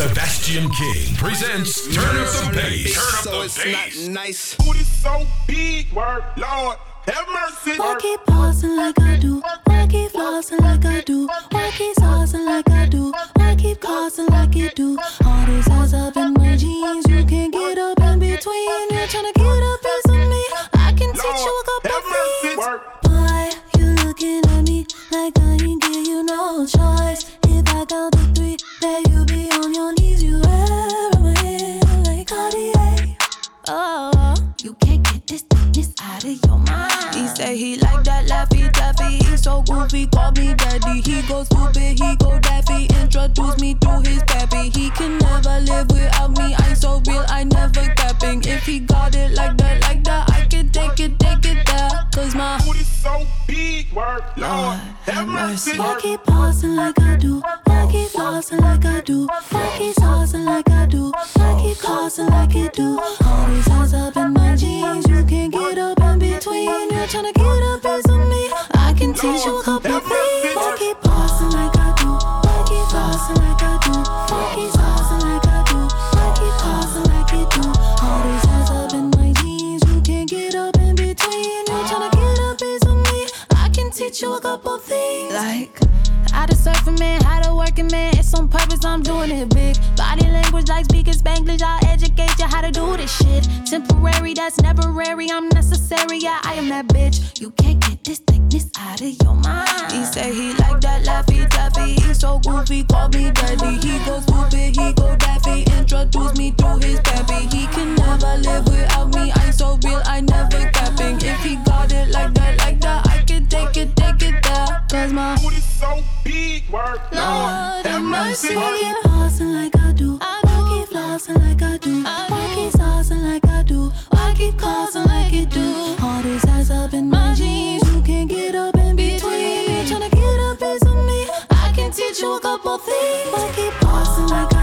Sebastian King presents Turn Up the Bass. Turn Up so the it's Bass. not nice. Booty so big, work, Lord, have mercy. Why keep pausing like I do? Why keep flossing like I do? Why keep saucing like I do? Why keep causing like you do? All these eyes up in my jeans, you can't get up in between. You're trying to get a He goofy, call me daddy. He go stupid, he go daffy. Introduce me to his pappy. He can never live without me. I'm so real, I never capping. If he got it like that, like that, I can take it, take it there. Cause my Booty so big, work, Lord, have mercy. I keep pausing like I do. I keep flossing like I do. I keep saucing like I do. I keep causing like you do. All these eyes up in my jeans. You can't get up in between. You're trying to get I can It's on purpose, I'm doing it big. Body language like speaking Spanglish. I'll educate you how to do this shit. Temporary, that's temporary. I'm necessary, yeah, I am that bitch. You can't get this thickness out of your mind. He say he like that laffy taffy. He so goofy, call me daddy. He go stupid, he go daffy. Introduce me to his pappy. He can never live without me. I'm so real, I never capping. If he got it like that, it, take it there. Cause my Booty so big, work, Lord, Lord have mercy. I keep pausing like I do. I keep flossing like I do. I keep saucing like I do. I keep causing like you do. All these eyes up in my jeans. You can't get up in between. You're trying to get a piece of me. I can teach you a couple things. I keep pausing like I do. I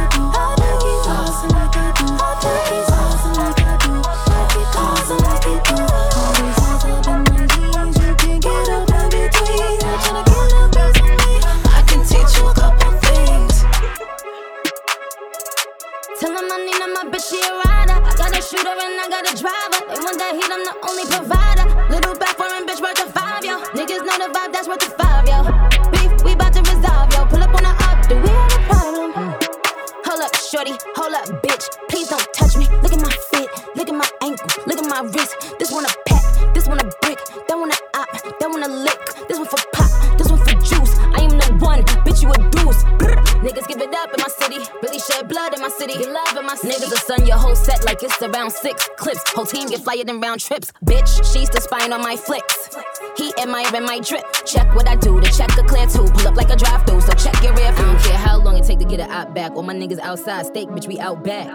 up in my city, really shed blood in my city. Get love in my city. Niggas will sun your whole set like it's around six clips. Whole team get flyer than round trips. Bitch, she's the spine on my flicks. He admiring my drip. Check what I do to check a clear two. Pull up like a drive through, so check your rear view. I don't care how long it take to get it out back. All my niggas outside, steak, bitch, we out back.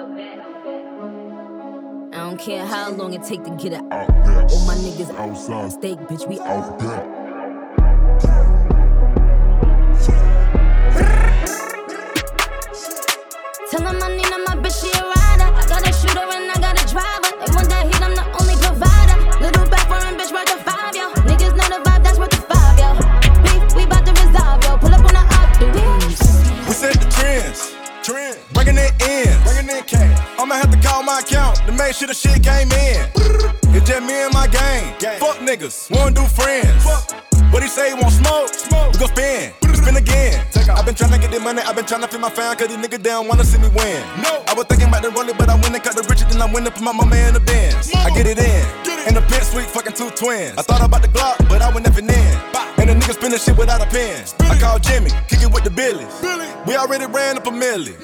I don't care how long it take to get it out. All my niggas outside, steak, bitch, we out back. Bringing it in. Bringing in cash. I'ma have to call my account to make sure the shit came in. It's just me and my gang. Fuck niggas. Wanna do friends. What he say, he want smoke? smoke. We gon' spin. Spin again. I've been tryna get the money, I've been tryna feed my fam, cause these niggas down wanna see me win. No. I was thinking about the rolling, but I went and cut the richer than I went and put my mama in the Benz. I get it in. Get it. In the pit suite, fucking two twins. I thought about the Glock, but I went nothing in. And the niggas spinning shit without a pen. I called Jimmy, kick it with the Billies. We already ran up a milli.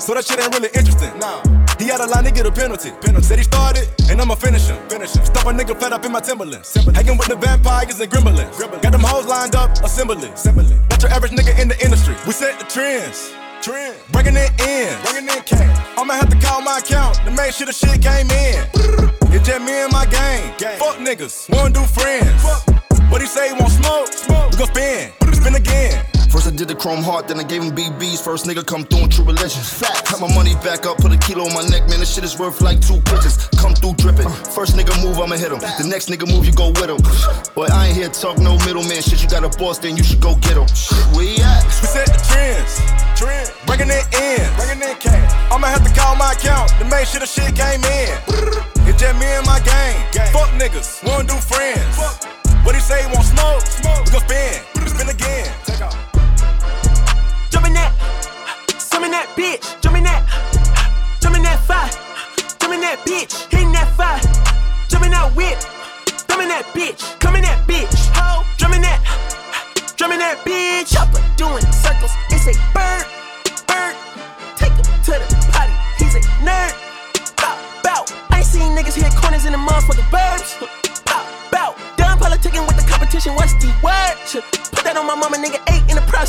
So that shit ain't really interesting. Nah. He had a line to get a penalty. penalty. Said he started, and I'ma finish him. Finish him. Stop a nigga flat up in my Timberlands. Hanging with the vampires and gremlins. Got them hoes lined up, assembly. assembly. Not your average nigga in the industry. We set the trends. Trend. Bringing it in. Bringing in cash. I'ma have to call my account to make sure the shit came in. It's just me and my gang. Fuck niggas. Wanna do friends. What he say, he want smoke? We gon' spin. Spin again. First I did the chrome heart, then I gave him BBs. First nigga come through in true religion. Fat, got my money back up, put a kilo on my neck, man. This shit is worth like two pigeons. Come through dripping. Uh. First nigga move, I'ma hit him. The next nigga move, you go with him. Boy, I ain't here to talk no middleman shit. You got a boss, then you should go get him. Shit, where he at? We set the trends. Trend. Bringing it in. Bringing in cash. shit, the shit came in. It's just me and my gang. Fuck niggas, won't do friends. What he say, won't smoke? smoke. We gon' spin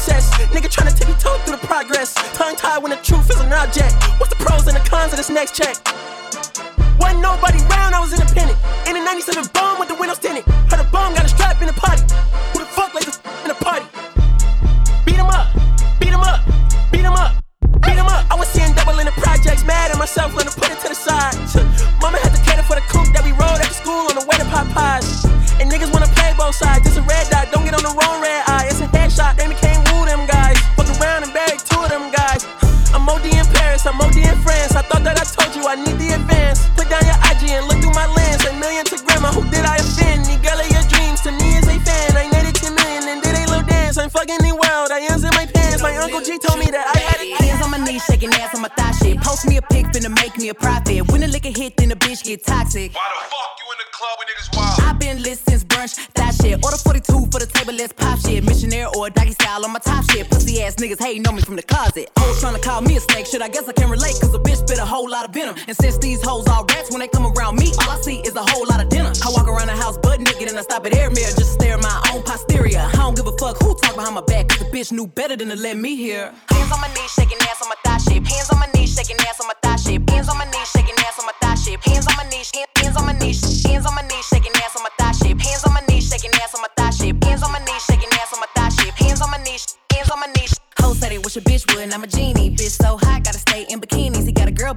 process. Nigga tryna tip toe through the progress. Tongue tied when the truth is an object. What's the pros and the cons of this next check? Wasn't nobody round, I was independent. In a 97 bomb fuck who talk behind my back, cause the bitch knew better than to let me hear. Hands on my knees, shaking ass on my thigh shit. Hands on my knees, shaking ass on my thigh shit. Hands on my knees, shaking ass on my thigh shit. Hands on my knees, hands on my knees, hands on my knees, shaking ass on my thigh shit. Hands on my knees, shaking ass on my thigh shit. Hands on my knees, shaking ass on my thigh shit. Hands on my knees, hands on my knees. Ho said it wish a bitch would, I'm a genie. Bitch so hot,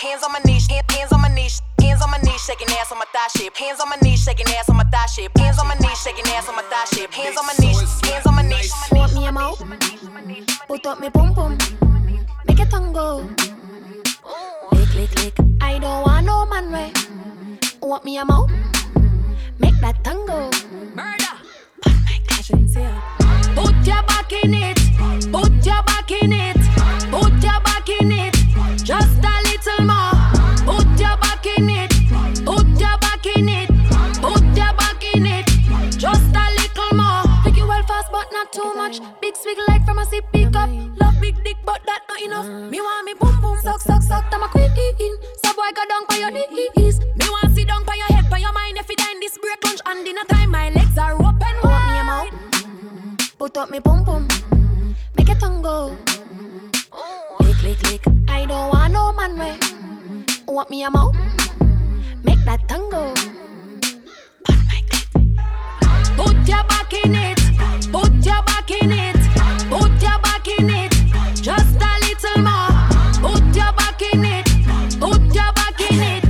Hands on my knees, hands on my knees. Hands on my knees, shaking ass on my thigh shit. Hands on my knees, shaking ass on my thigh shit. Hands on my knees, shaking ass on my thigh shit. Hands on my knees, hands on my knees. Want me a mouth? Put up me pum pum. Make it tango. Lick, lick, lick. I don't want no man way. Want me a mouth? Make that tango. Murder. Put your back in it. Put your back in it. Put your back in it. Put your back in it. Put your back in it. Put your back in it. Just a little more. Take you well fast, but not too much. Big swig like from a sip pick up. Love big dick, but that not enough. Me want me boom boom suck suck suck. I'm a queen. So boy go down by your knees. Me want sit down by your head, by your mind. If you die in this break lunch and dinner time, my legs are open wide. me a mouth. Put up me boom boom. Make a tango. I don't want no man way. Want me a mouth? Make that tango. Put your back in it. Put your back in it. Put your back in it. Just a little more. Put your back in it. Put your back in it.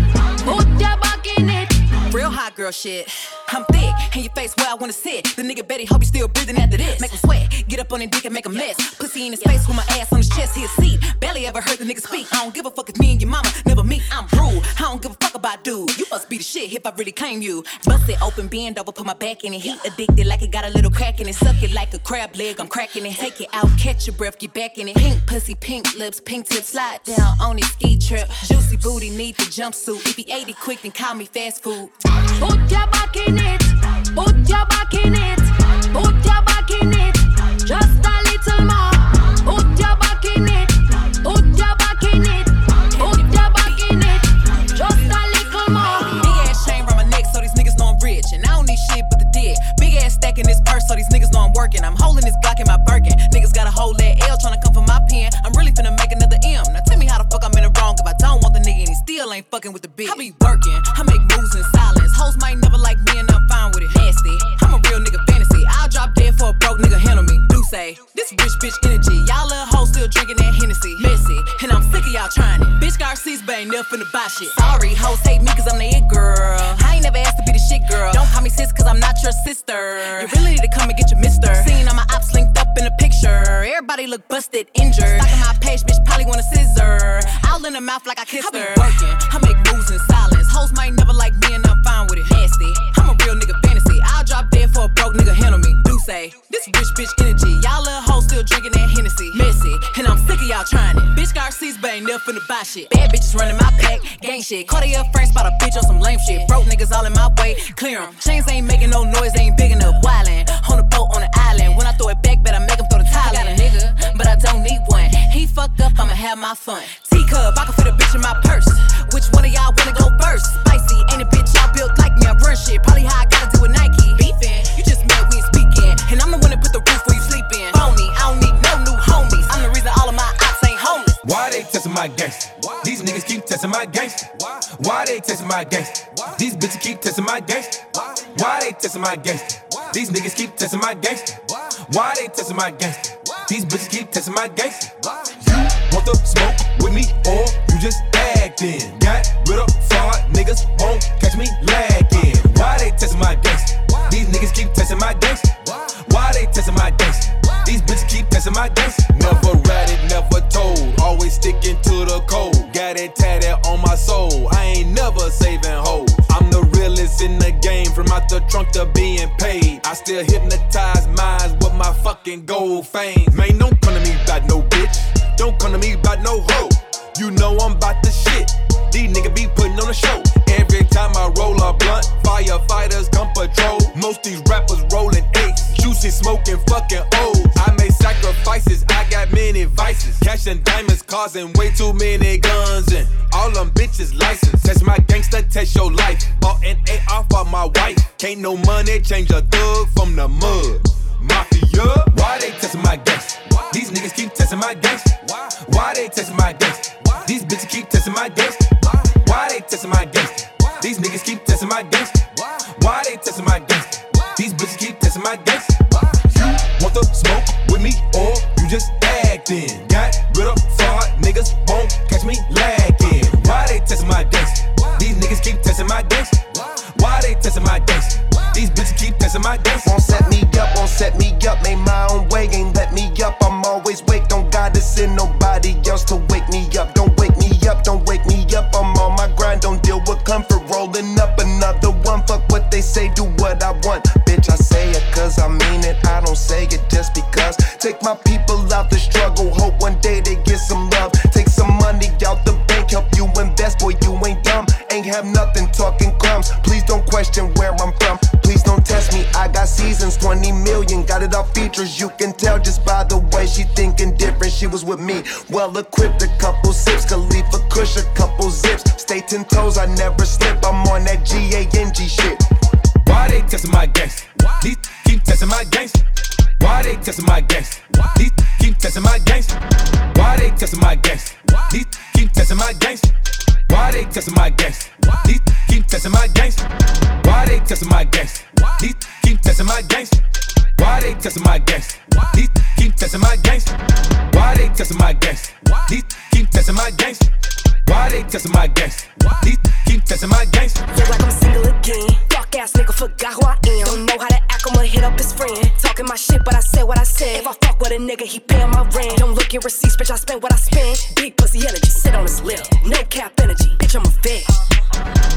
Put your back in it. Real hot girl shit. I'm thick, and your face where I wanna sit. The nigga Betty hope you still breathing after this. Make him sweat, get up on his dick and make a mess. Pussy in his face with my ass on his chest, he a seat. Barely ever heard the nigga speak. I don't give a fuck if me and your mama never meet. I'm rude, I don't give a about. You must be the shit if I really claim you. Bust it open, bend over, put my back in it. Heat addicted like it got a little crack in it. Suck it like a crab leg, I'm cracking it. Take it out, catch your breath, get back in it. Pink pussy, pink lips, pink tip, slide down on his ski trip. Juicy booty, need the jumpsuit. If he ate it quick, then call me fast food. Put your back in it. Put your back in it. Put your back in it. Just a little more. In this purse so these niggas know I'm working. I'm holding this Glock in my Birkin. Niggas got a whole that L tryna come for my pen. I'm really finna make another M. Now tell me how the fuck I'm in the wrong if I don't want the nigga and he still ain't fucking with the bitch. I be working, I make moves in silence. Hoes might never like me and I'm fine with it. Nasty, I'm a real nigga fantasy. I'll drop dead for a broke nigga handle me. Do say, this rich bitch energy. Y'all little hoes still drinking that Hennessy. Messy, and I'm sick of y'all trying it. Bitch Garcia's but ain't never finna buy shit. Sorry, hoes hate me cause I'm the it girl. Girl. Don't call me sis cause I'm not your sister. You really need to come and get your mister. Seeing all my ops linked up in a picture. Everybody look busted, injured. Stalking my page, bitch probably want a scissor. All in the mouth like I kissed her. I be working, I make moves in silence. Hoes might never like me and I'm fine with it. Nasty, I'm a real nigga fantasy. I'll drop dead for a broke nigga handle me. Do say, this rich bitch energy. Y'all little hoes still drinking that Hennessy. Y'all trying it. Bitch Garcia's but ain't never finna buy shit. Bad bitches running my pack, gang shit. Cartier friends spot a bitch on some lame shit. Broke niggas all in my way, clear 'em. Chains ain't making no noise, they ain't big enough. Wildin' on the boat on the island. When I throw it back, better make 'em throw the tile. I got a nigga, but I don't need one. He fucked up, I'ma have my fun. Teacup, I can fit a bitch in my purse. Which one of y'all wanna go first? Spicy, ain't a bitch y'all built like me. I run shit, probably how I gotta testing my gangster? These niggas keep testing my gangster. Why they testing my gangster? These bitches keep testing my gangster. Why they testing my gangster? These niggas keep testing my gangster. Why they testing my gangster? These bitches keep testing my gangster. You want the smoke with me or you just acting? Got rid of fraud, niggas won't catch me lagging. Why they testing my gangster? These niggas keep testing my gangster. Why they testing my gangster? These bitches keep testing my gangster. Never told. Always sticking to the code. Got it tatted on my soul. I ain't never saving hoes. I'm the realest in the game. From out the trunk to being paid. I still hypnotize minds with my fucking gold fame. Man, don't come to me about no bitch. Don't come to me about no hoe. You know I'm about the shit. These niggas be putting on a show. Every time I roll a blunt, firefighters come patrol. Most these rappers rolling eights, juicy smoking fucking O's. Sacrifices, I got many vices. Cash and diamonds causing way too many guns and all them bitches licensed. Test my gangster, test your life. Bought an AR for my wife. Can't no money change a thug from the mud. Mafia, why they testing my gangster? These niggas keep testing my gangster. Why they testing my gangster? These bitches keep testing my gangster. Why they testing my gangster? These niggas keep testing my gangster. Why they testing my gangster? These bitches keep testing my gangster. You want the smoke just acting? Got rid of fraud, niggas won't catch me lagging. Why they testing my gangster? These niggas keep testing my gangster. Why they testing my gangster? These bitches keep testing my gangster. Won't set me up, won't set me up. Made my own way, ain't let me up. I'm always wake, don't gotta send nobody else to wake me up. Don't wake me up, don't wake me was with me, well equipped. A couple sips, Khalifa Kush, a couple zips. Stay ten toes, I never slip. I'm on that G A N G shit. Why they testing my gangster? These keep testing my gangster. Why they testing my gangster? These keep testing my gangster. Why they testing my gangster? These keep testing my gangster. Why they testing my gangster? These keep testing my gangster. Why they testing my gangster? These keep testing my gangster. Why they testing my gangster? These keep testing my gangster. Why they testing my gangster? These keep testing my gangster. Why they testing my gangster? These keep testing my gangster. Look like I'm single again. Fuck ass nigga, forgot who I am. Don't know how to act, I'ma hit up his friend. Talking my shit, but I said what I said. If I fuck with a nigga, he paying my rent. Don't look at receipts, bitch, I spent what I spent. Big pussy energy, sit on his lip. No cap energy, bitch, I'm a vet.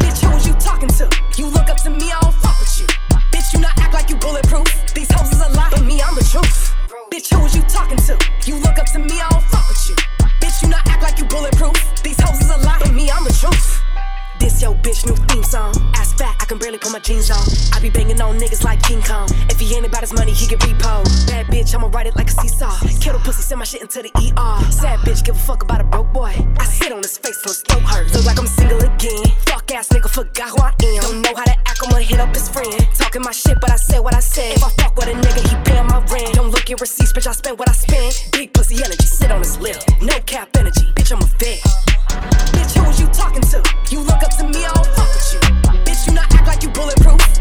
Bitch, who you talking to? You look up to me, I don't fuck with you. Bitch, you not act like you bulletproof. These hoes is a lie, but me, I'm the truth. Bitch, who was you talking to? You look up to me, I don't fuck with you. Bitch, you not act like you bulletproof. These hoes is a lie, but me, I'm the truth. This yo bitch new theme song. Ass fat, I can barely put my jeans on. I be banging on niggas like King Kong. If he ain't about his money, he get repo. Bad bitch, I'ma ride it like a seesaw. The pussy, send my shit into the ER. Sad bitch, give a fuck about a broke boy. I sit on his face till his throat hurts. Look like I'm single again. Fuck ass nigga, forgot who I am. Don't know how to act, I'ma hit up his friend. Talking my shit, but I said what I said. If I fuck with a nigga, he paying my rent. Don't look at receipts, bitch, I spent what I spent. Big pussy energy, sit on his lip. No cap energy, bitch, I'm a vet. Bitch, who was you talking to? You look up to me, I don't fuck with you. Bitch, you not act like you bulletproof.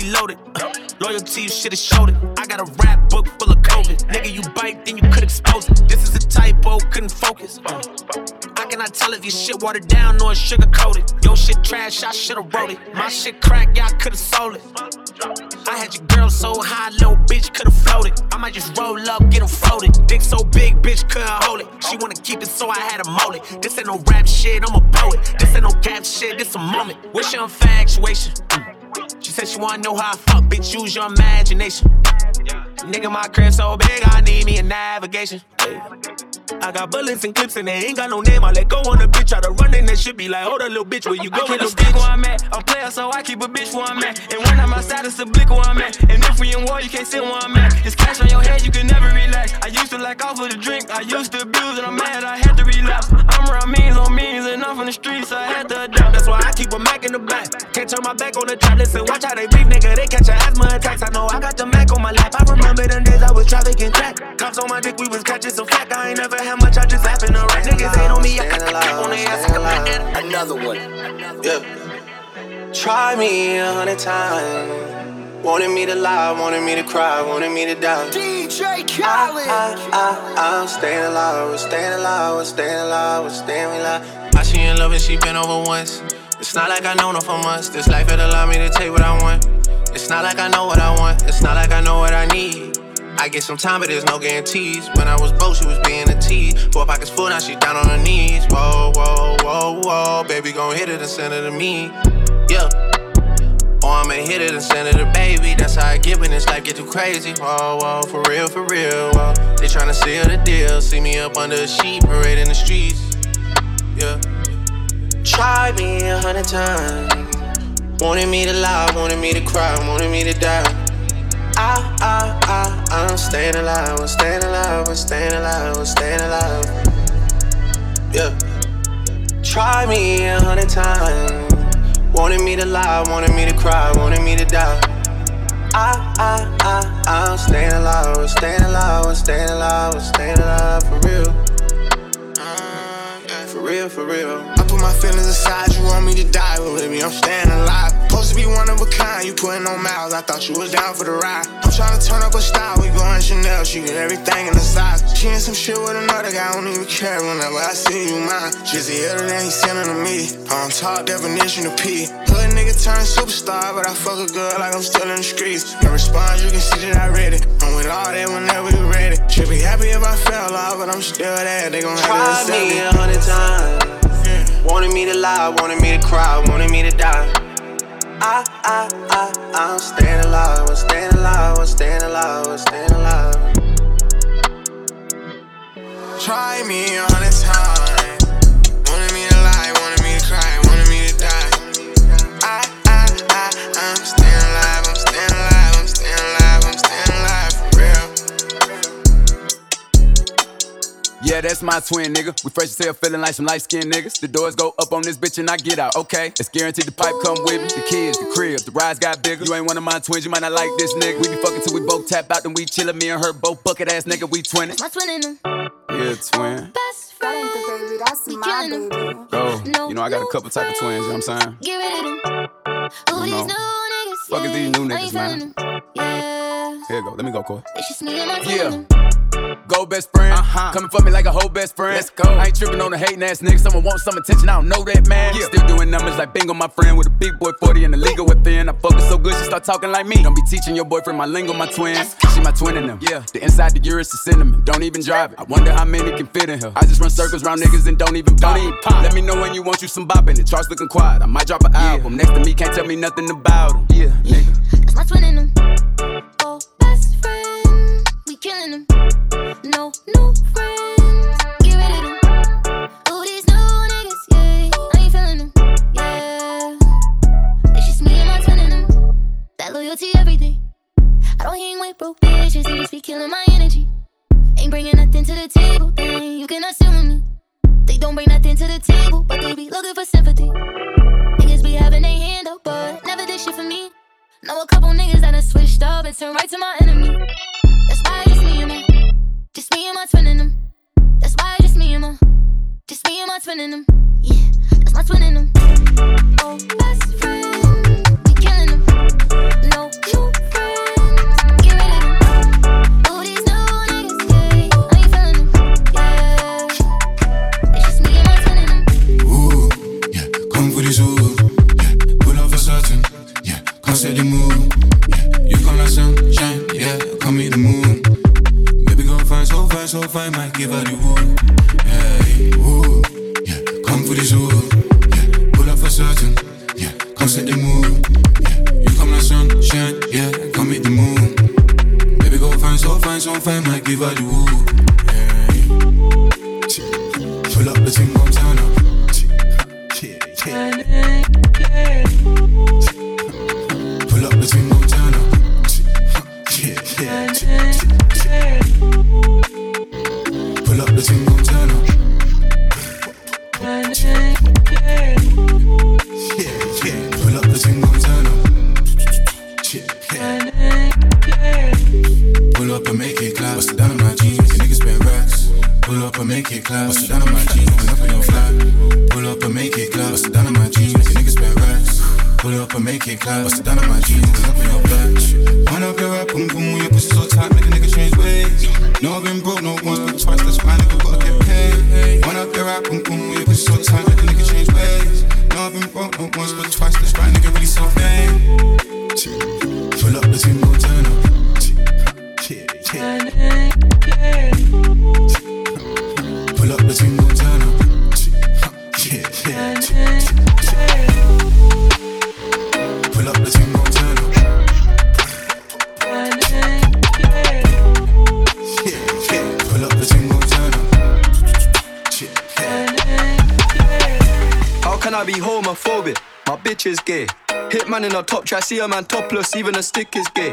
Fully loaded. Uh, loyalty, shit is showed it. I got a rap book full of COVID. Nigga, you bite, then you could expose it. This is a typo, couldn't focus. Uh, I cannot tell if your shit watered down or sugar coated. Your shit trash, I should've wrote it. My shit crack, I could've sold it. I had your girl so high, little bitch could've floated. I might just roll up, get 'em floated. Dick so big, bitch couldn't hold it. She wanna keep it, so I had to mold it. This ain't no rap shit, I'm a poet. This ain't no cap shit, this a moment. What's your infatuation? Mm. Said she wanna know how I fuck, bitch, use your imagination. Nigga, my crib so big, I need me a navigation. Hey. I got bullets and clips and they ain't got no name. I let go on the bitch, try to run in that shit, be like, hold a little bitch, where you go? I keep a stick where I'm at. I'm player, so I keep a bitch where I'm at. And when I'm outside, it's a blick where I'm at. And if we in war, you can't sit where I'm at. It's cash on your head, you can never relax. I used to like off of the drink, I used to abuse, and I'm mad, I had to relapse. I'm around means on means, and I'm from the streets, I had to adapt. That's why I keep a Mac in the back. Can't turn my back on the trap. Listen, watch how they breathe, nigga. They catch asthma attacks. I know I got the Mac on my lap. I trafficking crack. Cops on my dick, we was catching some flack. I ain't never had much, I just happen to right. Niggas hate on me, I got the cap on their ass. Another one. Yeah. Try me a hundred times. Wanted me to lie, wanted me to cry, wanted me to die. DJ Khaled. I, I, I, I'm staying alive, we're staying alive, we're staying alive, we're staying alive. I she in love and she been over once. It's not like I know her for months. This life it allow me to take what I want. It's not like I know what I want. It's not like I know what I need. I get some time, but there's no guarantees. When I was broke, she was being a tease. Four pockets full, now she down on her knees. Whoa, whoa, whoa, whoa. Baby, gon' hit it and send it to me. Yeah. Or I'ma hit it and send it to baby. That's how I get when this life get too crazy. Whoa, whoa, for real, for real. Whoa. They tryna seal the deal. See me up under a sheet, parade in the streets. Yeah. Try me a hundred times. Wanted me to lie, wanted me to cry, wanted me to die. I'm staying alive, I'm staying alive, I'm staying alive, I'm staying alive. Yeah. Try me a hundred times. Wanted me to lie, wanted me to cry, wanted me to die. I, I, I, I'm staying alive, I'm staying alive, I'm staying alive, I'm staying alive for real. Uh, for real, for real. I put my feelings aside, you want me to die, but me, I'm staying alive. Supposed to be one of a kind, you putting on miles, I thought you was down for the ride. I'm trying to turn up a style, we going Chanel, she get everything in the size. She in some shit with another guy, I don't even care whenever I see you mine. The other day, he sending to me, on top definition of P. Hood nigga turn superstar, but I fuck a girl like I'm still in the streets. No response, you can see that I read it. I'm with all that whenever you ready. Should be happy if I fell off, but I'm still there, they gon' have to me a hundred times. Wanted me to lie, wanted me to cry, wanted me to die. I, I, I, I'm staying alive, I'm staying my twin, nigga. We fresh as hell, feeling like some light skinned niggas. The doors go up on this bitch and I get out, okay? It's guaranteed the pipe come with me. The kids, the crib, the rides got bigger. You ain't one of my twins, you might not like this nigga. We be fucking till we both tap out, then we chillin'. Me and her both bucket ass nigga, we twinning. My twin in them. Yeah, twin. Best friend. baby, that's my baby. Oh, you know I got a couple type of twins, you know what I'm saying? Get rid of them. Who these new niggas? Fuck is these new niggas, man? feeling them. Here you go, let me go, Corey. It's just me and my Yeah. Go best friend. Uh-huh. Coming for me like a whole best friend. Let's go. I ain't tripping on the hating ass nigga. Someone wants some attention. I don't know that man. Yeah. Still doing numbers like bingo, my friend with a big boy 40 and the legal within. I fuck her so good, she start talking like me. Don't be teaching your boyfriend my lingo, my twin. She my twin in them. Yeah. The inside the gear is the cinnamon. Don't even drive it. I wonder how many can fit in her. I just run circles round niggas and don't even pop. Don't even pop. Let me know when you want you some bopping. The charts looking quiet. I might drop an album. Next to me can't tell me nothing about him. Yeah, nigga. That's my twin in them. Them. No new friends. Get rid of them. Who these new niggas? Yeah. I ain't feeling them. Yeah. It's just me and my twin in them. That loyalty, everything. I don't hang with broke bitches. They just be killing my energy. Ain't bringing nothing to the table. Then you sit with me. They don't bring nothing to the table, but they be looking for sympathy. Niggas be having their hand up, but never did shit for me. Know a couple niggas that done switched up and turned right to my enemy. That's why just me and my, just me and my twin in them. That's why just me and my, just me and my twin in them. Yeah, that's my twin in them. Oh, best friend. Pull up and make it clap. Bust it down on my jeans, make a nigga spend racks. Pull up and make it clap. Bust it down on my jeans, open up in your flat. Pull up and make it clap. Bust it down on my jeans, make a nigga spend racks. Pull up and make it clap. Bust it down on my jeans, open up in your flat. Wind up your rap, boom boom, your pussy so tight, make a nigga change ways. No, I've been broke, no once, but twice. That's why nigga gotta get paid. Wind up your rap, boom boom, your pussy so tight, make a nigga change ways. No, I've been broke, no once, but twice. That's why nigga really so fame. Pull up the team, turn up. Pull up the turn up. Pull up the turn up. Pull up the turn up. How can I be homophobic? My bitch is gay. Hitman in a top try, see a man topless, even a stick is gay.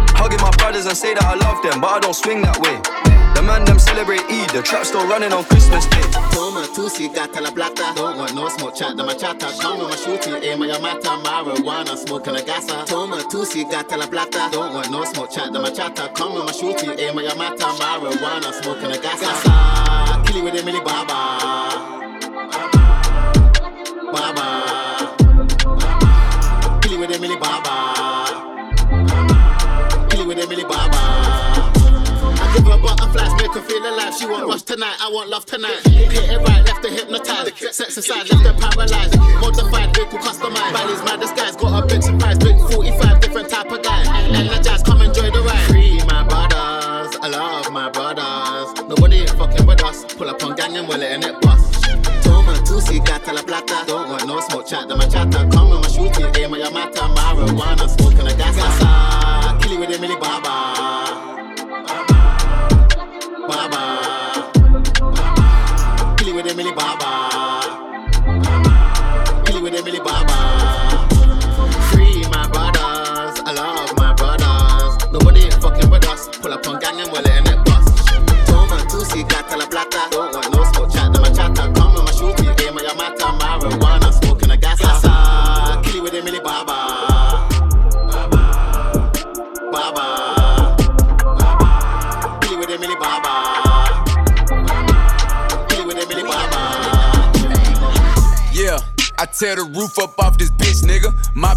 Hugging my brothers and say that I love them, but I don't swing that way. The man them celebrate Eid, the trap still running on Christmas Day. Toma tusi gata la plata Don't want no smoke chat na machata Come with my shooting aim ya mata Marijuana smoking a gasa Toma tusi gata la plata Don't want no smoke chat na machata Come with my shooting aim ya mata Marijuana smoking a gasa Gasa Kill it with a milli baba feel alive. She want rush tonight, I want love tonight. Hit it right, left her hypnotized. Sex aside, left her paralyzed. Modified, vehicle customized. Bally's my disguise, got a big surprise. Big 45, different type of guy. Energize, come enjoy the ride. Free my brothers, I love my brothers. Nobody ain't fucking with us. Pull up on gang and we're letting it bust. Toma tusi gata la plata. Don't want no smoke chat, the machata. Come with my shooting, aim ya mata. Marijuana, smoking a gas. Gasa, kill it with a milli. Baba. Up off this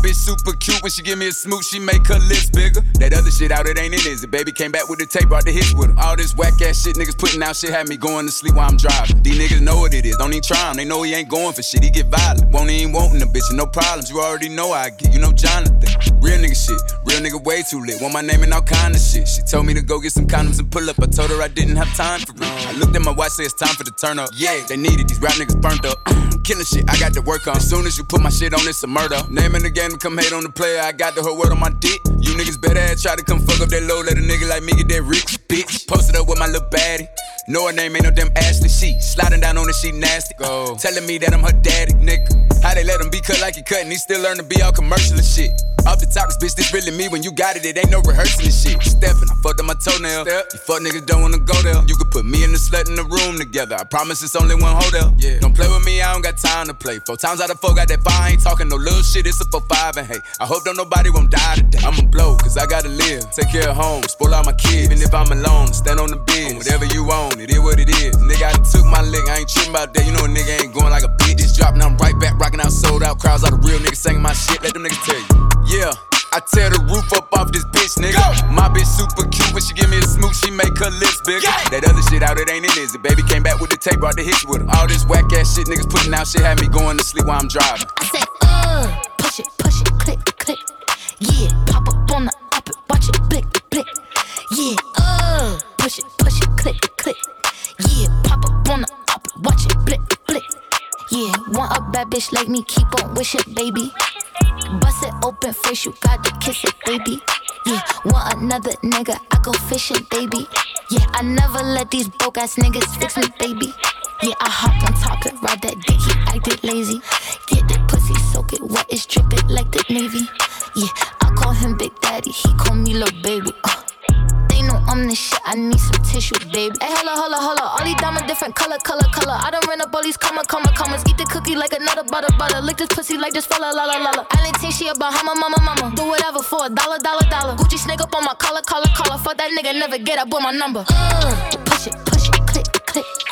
bitch, super cute when she give me a smooch, she make her lips bigger. That other shit out, it ain't in, is it? Baby came back with the tape, brought the hits with him. All this whack ass shit niggas putting out shit had me going to sleep while I'm driving. These niggas know what it is, don't even try him. They know he ain't going for shit, he get violent. Won't even wantin' a bitch, no problems. You already know I get. You know Jonathan. Real nigga shit. Real nigga way too lit. Want my name and all kind of shit. She told me to go get some condoms and pull up. I told her I didn't have time for it. I looked at my watch, say it's time for the turn up. Yeah, they needed these rap niggas burnt up. Killing shit, I got to work on. As soon as you put my shit on, it's a murder. Name in the game, come hate on the player. I got the whole world on my dick. You niggas better ass try to come fuck up that low. Let a nigga like me get that rich, bitch. Posted up with my little baddie. Know her name ain't no damn Ashley. She sliding down on the sheet nasty. Go. Telling me that I'm her daddy, nigga. How they let him be cut like he cut and he still learn to be all commercial and shit. Off the top, bitch, this really me. When you got it, it ain't no rehearsing and shit. Steppin', I fucked up my toenail. Step. You fuck niggas don't wanna go there. You could put me and the slut in the room together. I promise it's only one hotel. Yeah. Don't play with me, I don't got time to play. Four times out of four, got that fire. I ain't talking no little shit. It's a four five and hey, I hope don't nobody won't die today. I'ma blow, cause I gotta live. Take care of home, spoil all my kids. Even if I'm alone, stand on the bed. Whatever you want, it is what it is. Nigga, I took my lick, I ain't tripping about that. You know a nigga ain't going like a bitch. Just dropping, I'm right back, rocking out, sold out. Crowds all the real niggas singing my shit. Let them niggas tell you. Yeah. I tear the roof up off this bitch, nigga. Go. My bitch super cute when she give me a smooch, she make her lips bigger. Yeah. That other shit out, it ain't it, is it? Baby came back with the tape, brought the hits with her. All this whack ass shit niggas putting out shit had me going to sleep while I'm driving. I said, uh, push it, push it, click, Yeah, uh, push it, push it, click, click. Yeah, pop up on the up watch it blick, blick. Yeah, want a bad bitch like me, keep on wishing, baby. Bust it open first, you gotta kiss it, baby. Yeah, want another nigga, I go fishing, baby. Yeah, I never let these broke ass niggas fix me, baby. Yeah, I hop on top and ride that dick, he acted lazy. Get that pussy, soak it wet, it's dripping like the Navy. Yeah, I call him Big Daddy, he call me little baby. Uh. Shit, I need some tissue, baby. Hey, holla, holla, holla. All these diamonds different color, color, color. I done ran up all these comma, comma, commas. Eat the cookie like another butter, butter. Lick this pussy like this fella, la la la la. I didn't think she a Bahama, mama, mama. Do whatever for a dollar, dollar, dollar. Gucci snake up on my collar, collar, collar. Fuck that nigga, never get up with my number. Uh, push it, push it, click, click.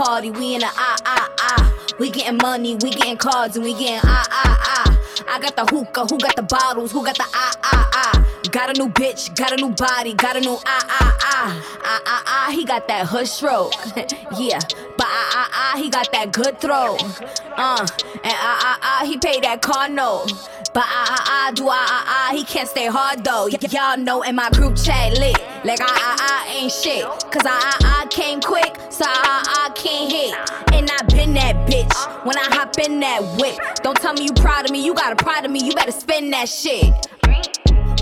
Party, we in the ah ah ah. We getting money, we getting cards, and we getting ah ah ah. I got the hookah, who got the bottles, who got the ah ah ah. Got a new bitch, got a new body, got a new ah ah ah. Ah ah ah, he got that hood stroke. yeah, but ah ah ah, he got that good throw. Uh, and ah ah ah, he paid that car note. But ah ah ah, do ah ah ah, he can't stay hard though. Y- y'all know in my group chat lit. Like ah ah ah ain't shit. Cause ah ah ah came quick, so ah ah ah can't hit. And I been that bitch when I hop in that whip. Don't tell me you proud of me, you got a pride of me, you better spend that shit.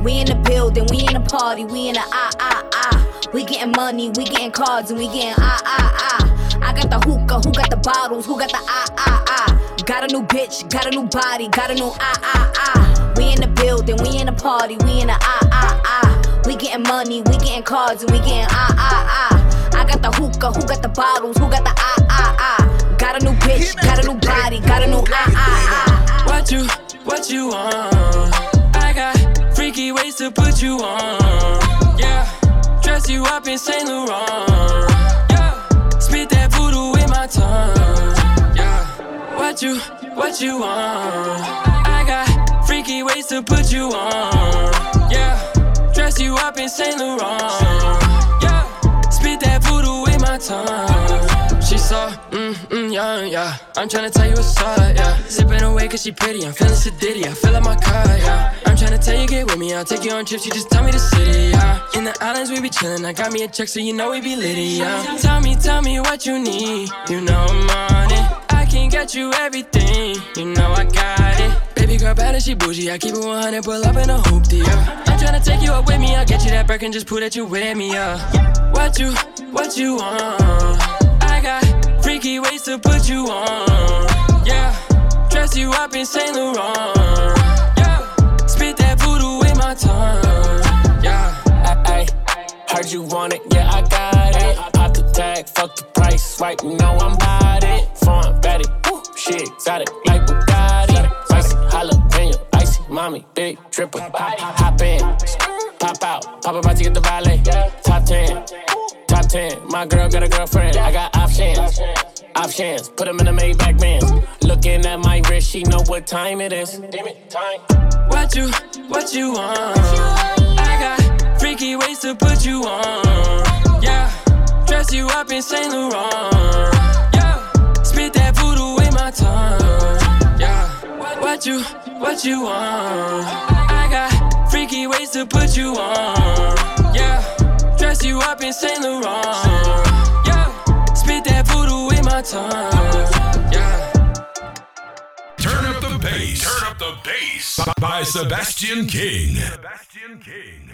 We in the building, we in the party, we in the ah ah ah. We getting money, we getting cards, and we getting ah ah ah. I got the hookah, who got the bottles, who got the ah ah ah. Got a new bitch, got a new body, got a new ah ah ah. We in the building, we in the party, we in the ah ah ah. We getting money, we getting cards, and we getting ah ah ah. I got the hookah, who got the bottles, who got the ah ah ah. Got a new bitch, got a new body, got a new ah ah ah. What you, what you want? I got freaky ways to put you on. Yeah, dress you up in Saint Laurent. Yeah, spit that voodoo in my tongue. Yeah, what you, what you want? I got freaky ways to put you on. Yeah, dress you up in Saint Laurent. Yeah, spit that voodoo in my tongue. She saw, mm, mm, young, yeah. I'm tryna tell you what's up, yeah. Sipping away cause she pretty, I'm feeling sedity, I fill up my car, yeah. I'm tryna tell you, get with me, I'll take you on trips, you just tell me the city, yeah. In the islands, we be chillin', I got me a check, so you know we be litty, yeah. Tell me, tell me what you need, you know I'm on it. I can get you everything, you know I got it. Baby girl bad and she bougie, I keep it 100, pull up in a hoopty, yeah. I'm tryna take you up with me, I'll get you that break and just prove that you with me, yeah. What you, what you want? I got freaky ways to put you on. Yeah, dress you up in Saint Laurent. Yeah, spit that voodoo in my tongue. Yeah, I, heard you want it, yeah, I got it. Pop the tag, fuck the price, swipe, you know I'm about it. Foreign batty, woo, shit, exotic like Bugatti. Spicy jalapeno, icy, mommy, big dripper. Hop, hop in, pop out. Pop about to get the valet. Top 10. Top 10. My girl got a girlfriend. I got options. Options. Put them in the Maybach Benz. Looking at my wrist, she know what time it is. Damn it, time. What you, what you want? I got freaky ways to put you on. Yeah. Dress you up in Saint Laurent. Yeah. Spit that voodoo in my tongue. Yeah. What you, what you want? I got freaky ways to put you on. Yeah. Dress you up in Saint Laurent. Yeah. Spit that voodoo in my tongue. Yeah. Turn up the bass. Turn up the bass. By Sebastian King. Sebastian King. Sebastian King.